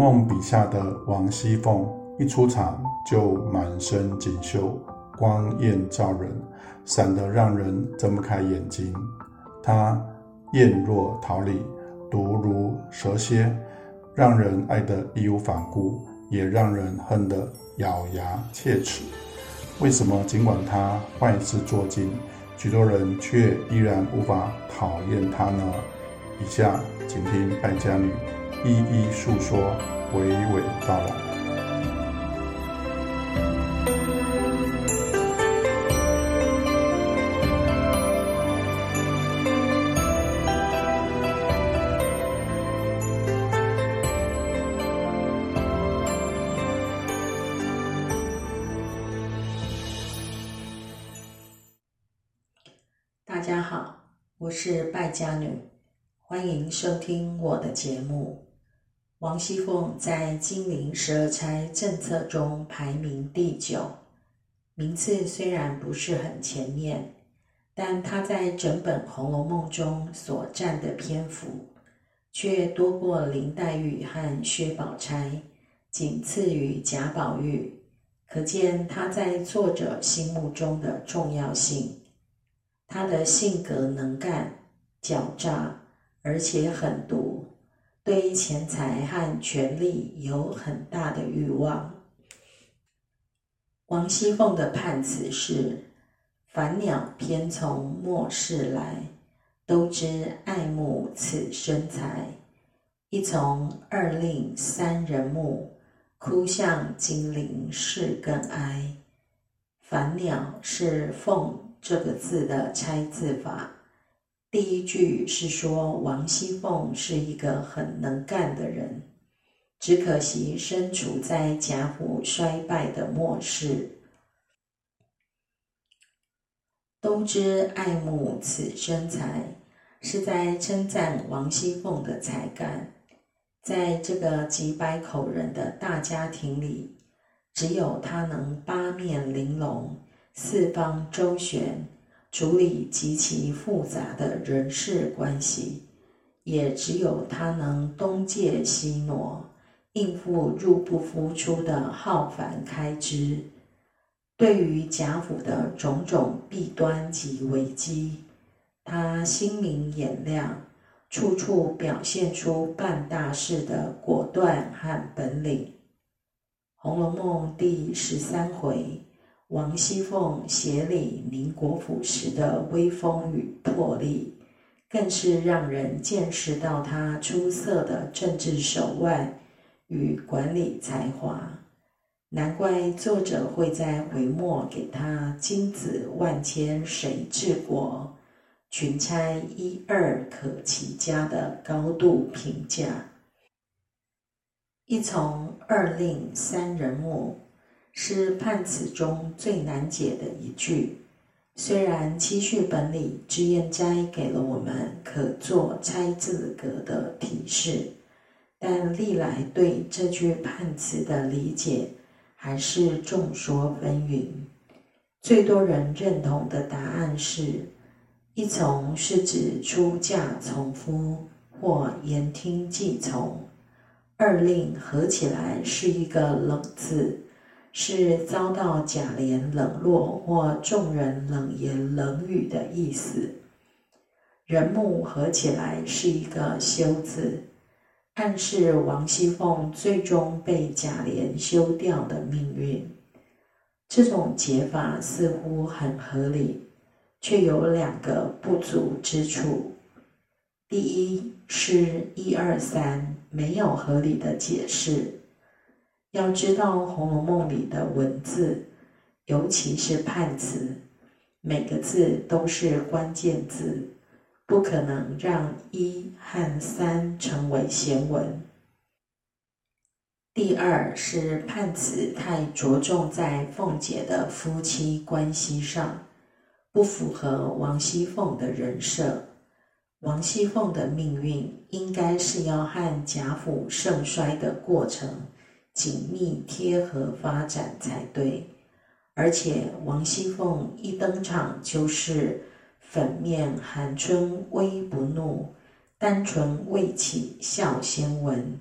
梦》笔下的王熙凤一出场就满身锦绣，光艳照人，闪得让人睁不开眼睛。她艳若桃李，毒如蛇蝎，让人爱得义无反顾，也让人恨得咬牙切齿。为什么尽管她坏事做尽，许多人却依然无法讨厌她呢？以下请听败家女一一述说，娓娓道来。大家好，我是败家女，欢迎收听我的节目。王熙凤在金陵十二钗政策中排名第九，名次虽然不是很前面，但她在整本《红楼梦》中所占的篇幅，却多过林黛玉和薛宝钗，仅次于贾宝玉，可见她在作者心目中的重要性。她的性格能干、狡诈，而且狠毒，对于钱财和权力有很大的欲望。王熙凤的判词是：“凡鸟偏从末世来，都知爱慕此身材。一从二令三人目，哭向金陵事更哀。”凡鸟是凤。这个字的拆字法，第一句是说王熙凤是一个很能干的人，只可惜身处在贾府衰败的末世。都知爱慕此身材，是在称赞王熙凤的才干。在这个几百口人的大家庭里，只有她能八面玲珑。四方周旋，处理极其复杂的人事关系，也只有他能东借西挪，应付入不敷出的浩繁开支。对于贾府的种种弊端及危机，他心明眼亮，处处表现出办大事的果断和本领。《红楼梦》第十三回。王熙凤协理宁国府时的威风与魄力，更是让人见识到她出色的政治手腕与管理才华。难怪作者会在回末给她“金子万千谁治国，群钗一二可齐家”的高度评价。一从二令三人目。是判词中最难解的一句。虽然七序本里脂砚斋给了我们可做拆字格的提示，但历来对这句判词的理解还是众说纷纭。最多人认同的答案是：一从是指出嫁从夫或言听计从；二令合起来是一个冷字。是遭到贾琏冷落或众人冷言冷语的意思。人目合起来是一个休字，暗示王熙凤最终被贾琏休掉的命运。这种解法似乎很合理，却有两个不足之处。第一是一二三没有合理的解释。要知道《红楼梦》里的文字，尤其是判词，每个字都是关键字，不可能让一和三成为闲文。第二是判词太着重在凤姐的夫妻关系上，不符合王熙凤的人设。王熙凤的命运应该是要和贾府盛衰的过程。紧密贴合发展才对，而且王熙凤一登场就是粉面含春微不怒，单纯未起笑先闻，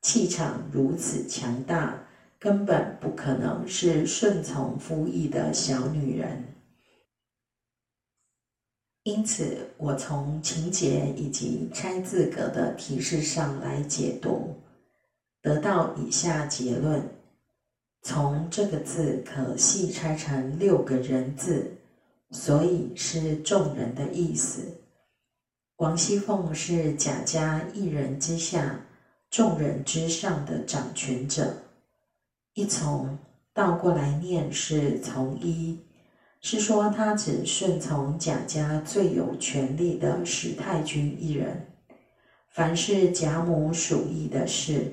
气场如此强大，根本不可能是顺从夫意的小女人。因此，我从情节以及拆字格的提示上来解读，得到以下结论：从这个字可细拆成六个人字，所以是众人的意思。王熙凤是贾家一人之下、众人之上的掌权者，一从倒过来念是从一。是说，他只顺从贾家最有权力的史太君一人，凡是贾母属意的事，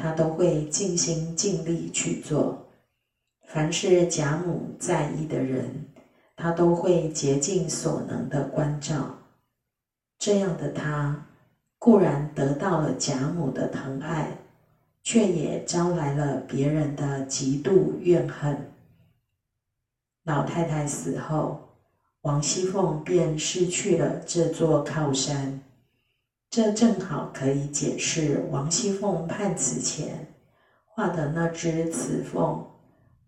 他都会尽心尽力去做；凡是贾母在意的人，他都会竭尽所能的关照。这样的他，固然得到了贾母的疼爱，却也招来了别人的极度怨恨。老太太死后，王熙凤便失去了这座靠山。这正好可以解释王熙凤判词前画的那只雌凤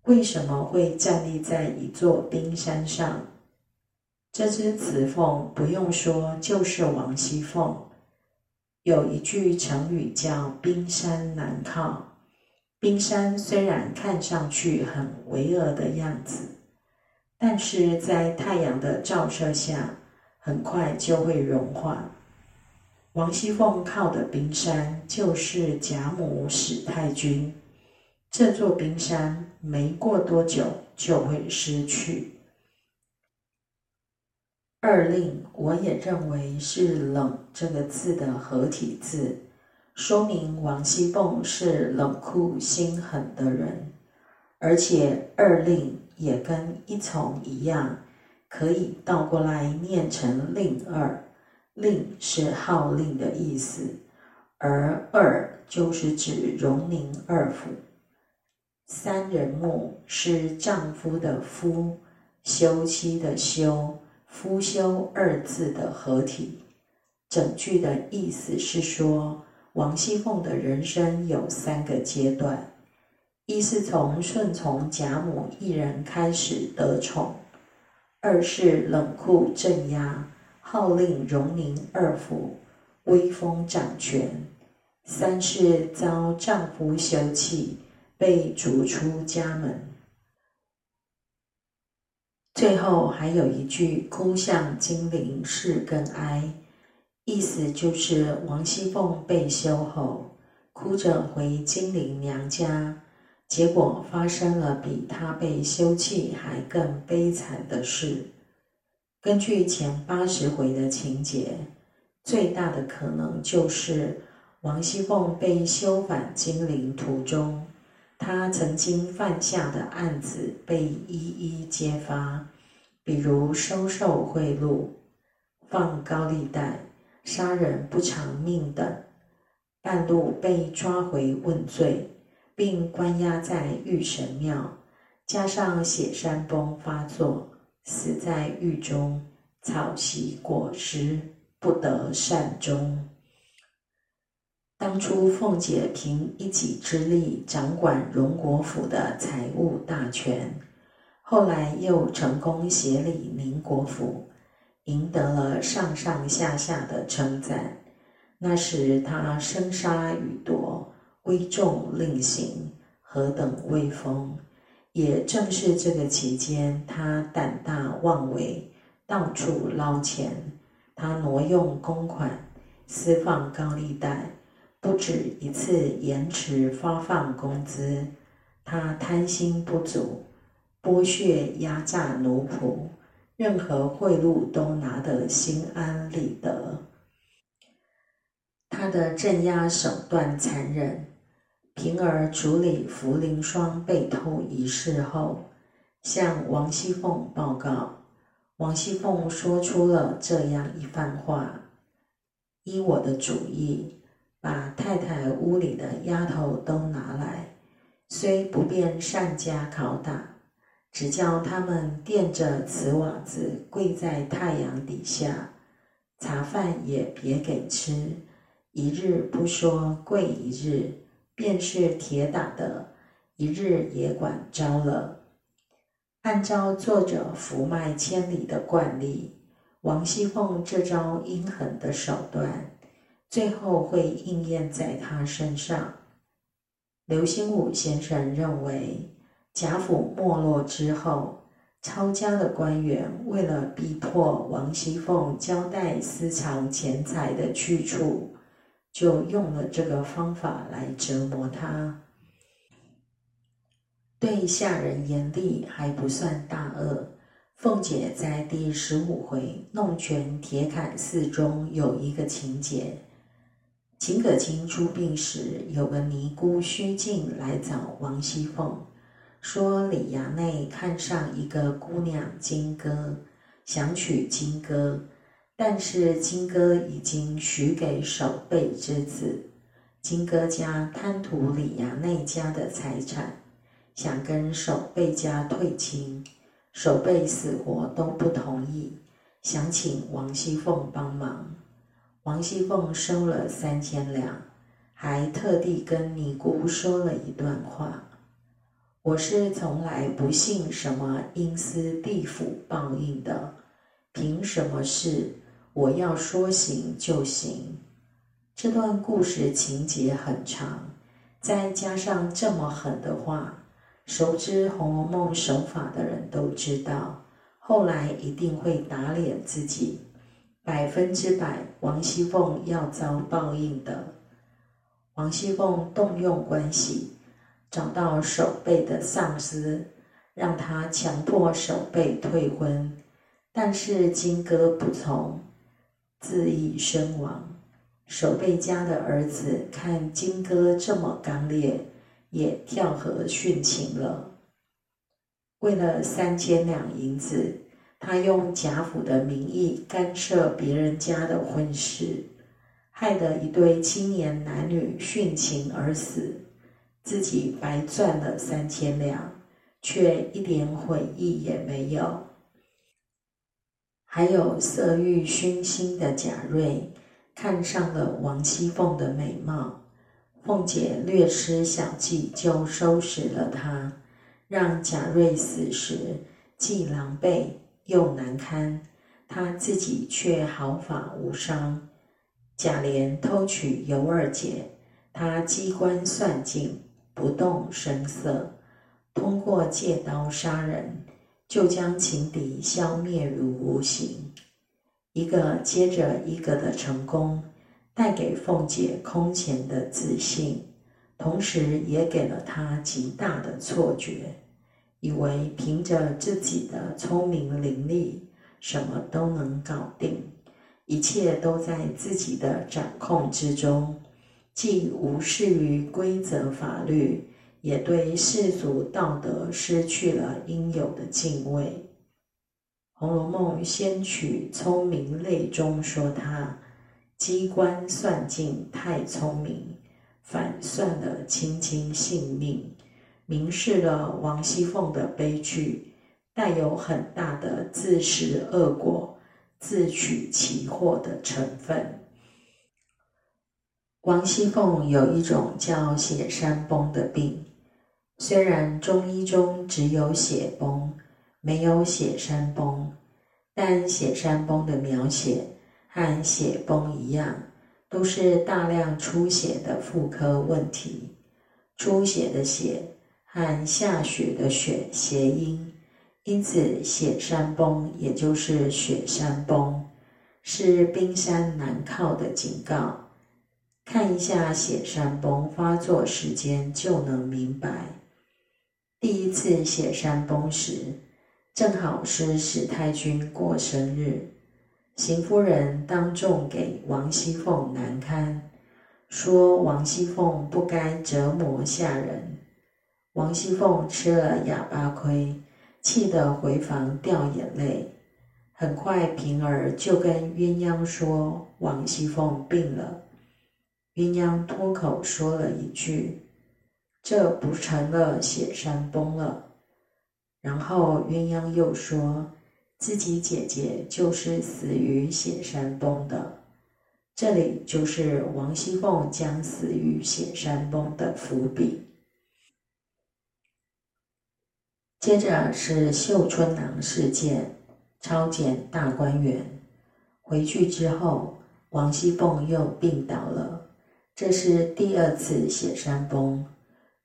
为什么会站立在一座冰山上。这只雌凤不用说，就是王熙凤。有一句成语叫“冰山难靠”。冰山虽然看上去很巍峨的样子。但是在太阳的照射下，很快就会融化。王熙凤靠的冰山就是贾母、史太君。这座冰山没过多久就会失去。二令我也认为是“冷”这个字的合体字，说明王熙凤是冷酷心狠的人，而且二令。也跟一从一样，可以倒过来念成令二。令是号令的意思，而二就是指荣宁二府。三人木是丈夫的夫，休妻的休，夫休二字的合体。整句的意思是说，王熙凤的人生有三个阶段。一是从顺从贾母一人开始得宠，二是冷酷镇压，号令荣宁二府，威风掌权；三是遭丈夫休弃，被逐出家门。最后还有一句“哭向金陵事更哀”，意思就是王熙凤被休后，哭着回金陵娘家。结果发生了比她被休弃还更悲惨的事。根据前八十回的情节，最大的可能就是王熙凤被休返金陵途中，她曾经犯下的案子被一一揭发，比如收受贿赂、放高利贷、杀人不偿命等，半路被抓回问罪。并关押在玉神庙，加上血山崩发作，死在狱中，草席果实，不得善终。当初凤姐凭一己之力掌管荣国府的财务大权，后来又成功协理宁国府，赢得了上上下下的称赞。那时她生杀予夺。威重令行，何等威风！也正是这个期间，他胆大妄为，到处捞钱。他挪用公款，私放高利贷，不止一次延迟发放工资。他贪心不足，剥削压榨奴仆，任何贿赂都拿得心安理得。他的镇压手段残忍。平儿处理茯苓霜被偷一事后，向王熙凤报告。王熙凤说出了这样一番话：“依我的主意，把太太屋里的丫头都拿来，虽不便善加拷打，只叫他们垫着瓷瓦子跪在太阳底下，茶饭也别给吃，一日不说跪一日。”便是铁打的，一日也管招了。按照作者福脉千里的惯例，王熙凤这招阴狠的手段，最后会应验在她身上。刘心武先生认为，贾府没落之后。抄家的官员为了逼迫王熙凤交代私藏钱财的去处，就用了这个方法来折磨他。对下人严厉还不算大恶。凤姐在第十五回弄权铁槛寺中有一个情节：秦可卿出殡时，有个尼姑虚静来找王熙凤。说李衙内看上一个姑娘金哥，想娶金哥，但是金哥已经许给守备之子，金哥家贪图李衙内家的财产，想跟守备家退亲，守备死活都不同意，想请王熙凤帮忙。王熙凤收了三千两，还特地跟尼姑说了一段话。我是从来不信什么阴司地府报应的，凭什么事我要说行就行？这段故事情节很长，再加上这么狠的话，熟知《红楼梦》手法的人都知道，后来一定会打脸自己，百分之百王熙凤要遭报应的。王熙凤动用关系。找到守备的上司，让他强迫守备退婚，但是金哥不从，自缢身亡。守备家的儿子看金哥这么刚烈，也跳河殉情了。为了三千两银子，他用贾府的名义干涉别人家的婚事，害得一对青年男女殉情而死。自己白赚了三千两，却一点悔意也没有。还有色欲熏心的贾瑞，看上了王熙凤的美貌，凤姐略施小计，就收拾了她，让贾瑞死时既狼狈又难堪，她自己却毫发无伤。贾琏偷取尤二姐，他机关算尽。不动声色，通过借刀杀人，就将情敌消灭于无形。一个接着一个的成功，带给凤姐空前的自信，同时也给了她极大的错觉，以为凭着自己的聪明伶俐，什么都能搞定，一切都在自己的掌控之中。既无视于规则法律，也对世俗道德失去了应有的敬畏。《红楼梦》先取聪明类中说他机关算尽太聪明，反算了卿卿性命，明示了王熙凤的悲剧，带有很大的自食恶果、自取其祸的成分。王熙凤有一种叫血山崩的病，虽然中医中只有血崩，没有血山崩，但血山崩的描写和血崩一样，都是大量出血的妇科问题。出血的血和下雪的雪谐音，因此血山崩也就是雪山崩，是冰山难靠的警告。看一下血山崩发作时间就能明白。第一次写山崩时，正好是史太君过生日，邢夫人当众给王熙凤难堪，说王熙凤不该折磨下人。王熙凤吃了哑巴亏，气得回房掉眼泪。很快，平儿就跟鸳鸯说王熙凤病了。鸳鸯脱口说了一句：“这不成了血山崩了。”然后鸳鸯又说自己姐姐就是死于血山崩的。这里就是王熙凤将死于雪山崩的伏笔。接着是绣春囊事件，抄检大观园。回去之后，王熙凤又病倒了，这是第二次雪山崩。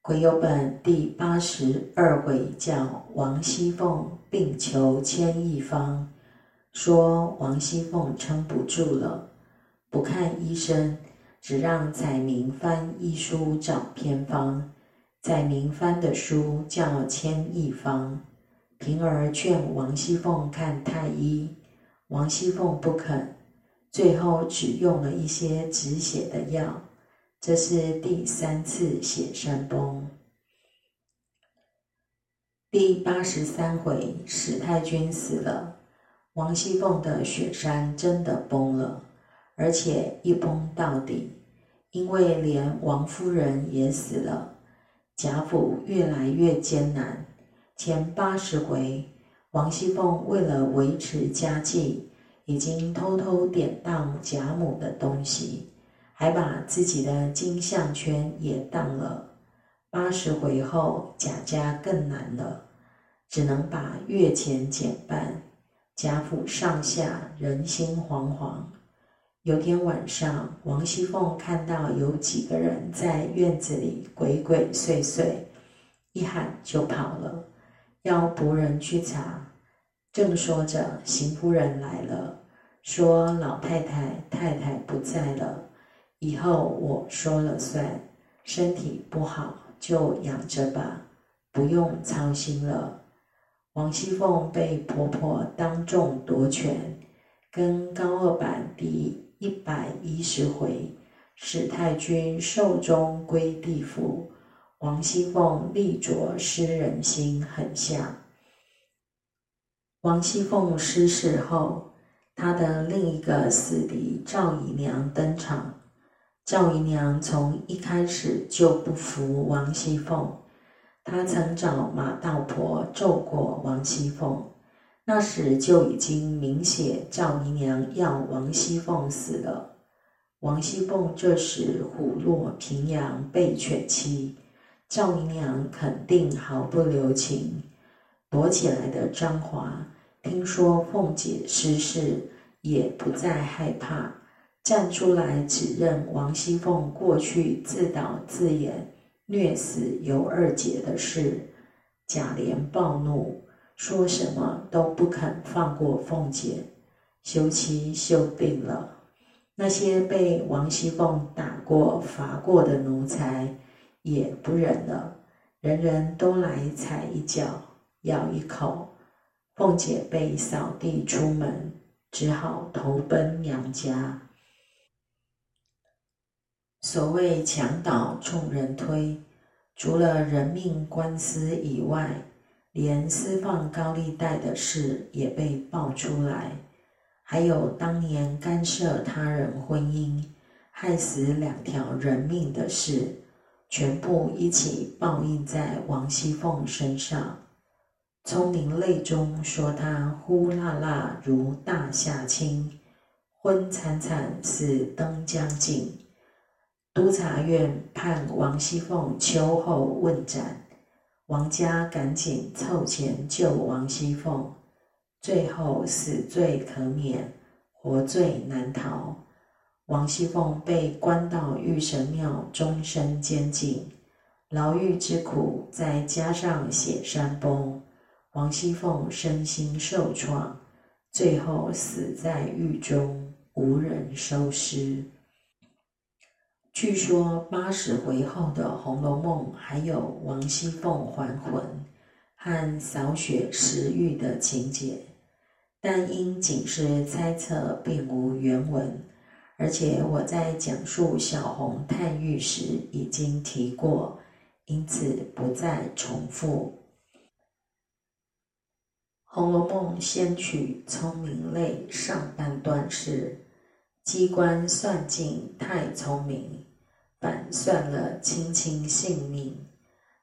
癸酉本第八十二回叫王熙凤病求千亿方，说王熙凤撑不住了，不看医生，只让彩明翻医书找偏方。载明翻的书叫《千亿方》，平儿劝王熙凤看太医，王熙凤不肯，最后只用了一些止血的药。这是第三次血山崩。第八十三回，史太君死了，王熙凤的雪山真的崩了，而且一崩到底，因为连王夫人也死了。贾府越来越艰难。前八十回，王熙凤为了维持家计，已经偷偷典当贾母的东西，还把自己的金项圈也当了。八十回后，贾家更难了，只能把月钱减半。贾府上下人心惶惶。有天晚上，王熙凤看到有几个人在院子里鬼鬼祟祟，一喊就跑了，要仆人去查。正说着，邢夫人来了，说：“老太太、太太不在了，以后我说了算。身体不好就养着吧，不用操心了。”王熙凤被婆婆当众夺权，跟高二版第。一百一十回，史太君寿终归地府，王熙凤力着诗人心，很像。王熙凤失势后，她的另一个死敌赵姨娘登场。赵姨娘从一开始就不服王熙凤，她曾找马道婆咒过王熙凤。那时就已经明写赵姨娘要王熙凤死了。王熙凤这时虎落平阳被犬欺，赵姨娘肯定毫不留情。躲起来的张华听说凤姐失势，也不再害怕，站出来指认王熙凤过去自导自演虐死尤二姐的事。贾琏暴怒。说什么都不肯放过凤姐，休妻休定了。那些被王熙凤打过、罚过的奴才也不忍了，人人都来踩一脚、咬一口。凤姐被扫地出门，只好投奔娘家。所谓墙倒众人推，除了人命官司以外。连私放高利贷的事也被爆出来，还有当年干涉他人婚姻、害死两条人命的事，全部一起报应在王熙凤身上。聪明泪中说她呼辣辣如大夏青，昏惨惨似灯将尽。督察院判王熙凤秋后问斩。王家赶紧凑钱救王熙凤，最后死罪可免，活罪难逃。王熙凤被关到玉神庙，终身监禁。牢狱之苦，再加上血山崩，王熙凤身心受创，最后死在狱中，无人收尸。据说八十回后的《红楼梦》还有王熙凤还魂和扫雪食欲的情节，但因仅是猜测，并无原文，而且我在讲述小红探狱时已经提过，因此不再重复。《红楼梦》先曲《聪明泪》上半段是：机关算尽太聪明。反算了卿卿性命，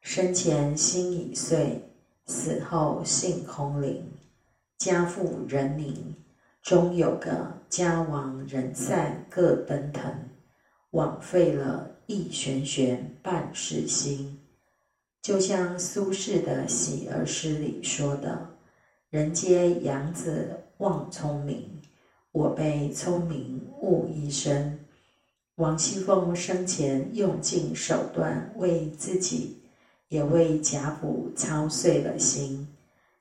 生前心已碎，死后性空灵。家富人宁，终有个家亡人散各奔腾，枉费了一玄玄半世心。就像苏轼的《喜儿》诗里说的：“人皆养子望聪明，我辈聪明误一生。”王熙凤生前用尽手段为自己，也为贾府操碎了心，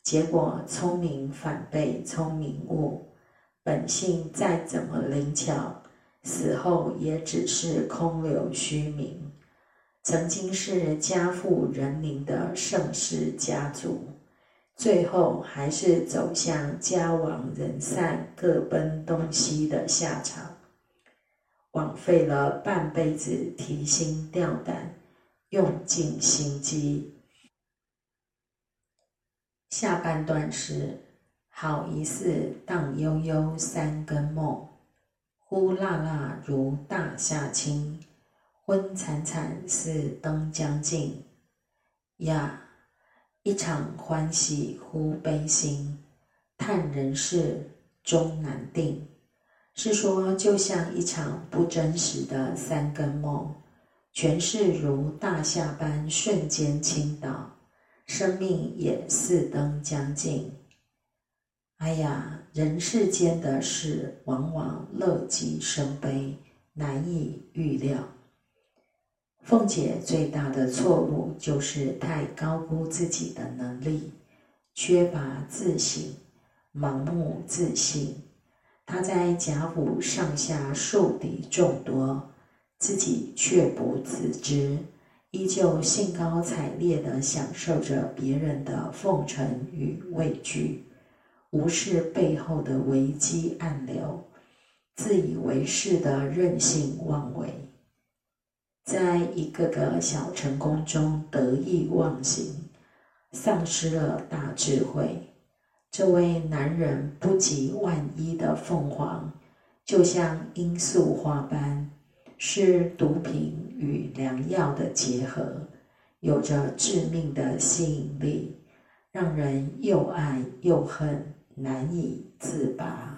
结果聪明反被聪明误。本性再怎么灵巧，死后也只是空留虚名。曾经是家富人民的盛世家族，最后还是走向家亡人散、各奔东西的下场，枉费了半辈子提心吊胆，用尽心机。下半段是：好一似荡悠悠三更梦，呼啦啦如大夏清。昏惨惨似灯将尽，呀！一场欢喜忽悲心，叹人世终难定。是说，就像一场不真实的三更梦，全是如大夏般瞬间倾倒，生命也似灯将尽。哎呀，人世间的事往往乐极生悲，难以预料。凤姐最大的错误就是太高估自己的能力，缺乏自省，盲目自信。他在贾府上下树敌众多，自己却不自知，依旧兴高采烈地享受着别人的奉承与畏惧，无视背后的危机暗流，自以为是的任性妄为。在一个个小成功中得意忘形，丧失了大智慧。这位男人不及万一的凤凰，就像罂粟花般，是毒品与良药的结合，有着致命的吸引力，让人又爱又恨，难以自拔。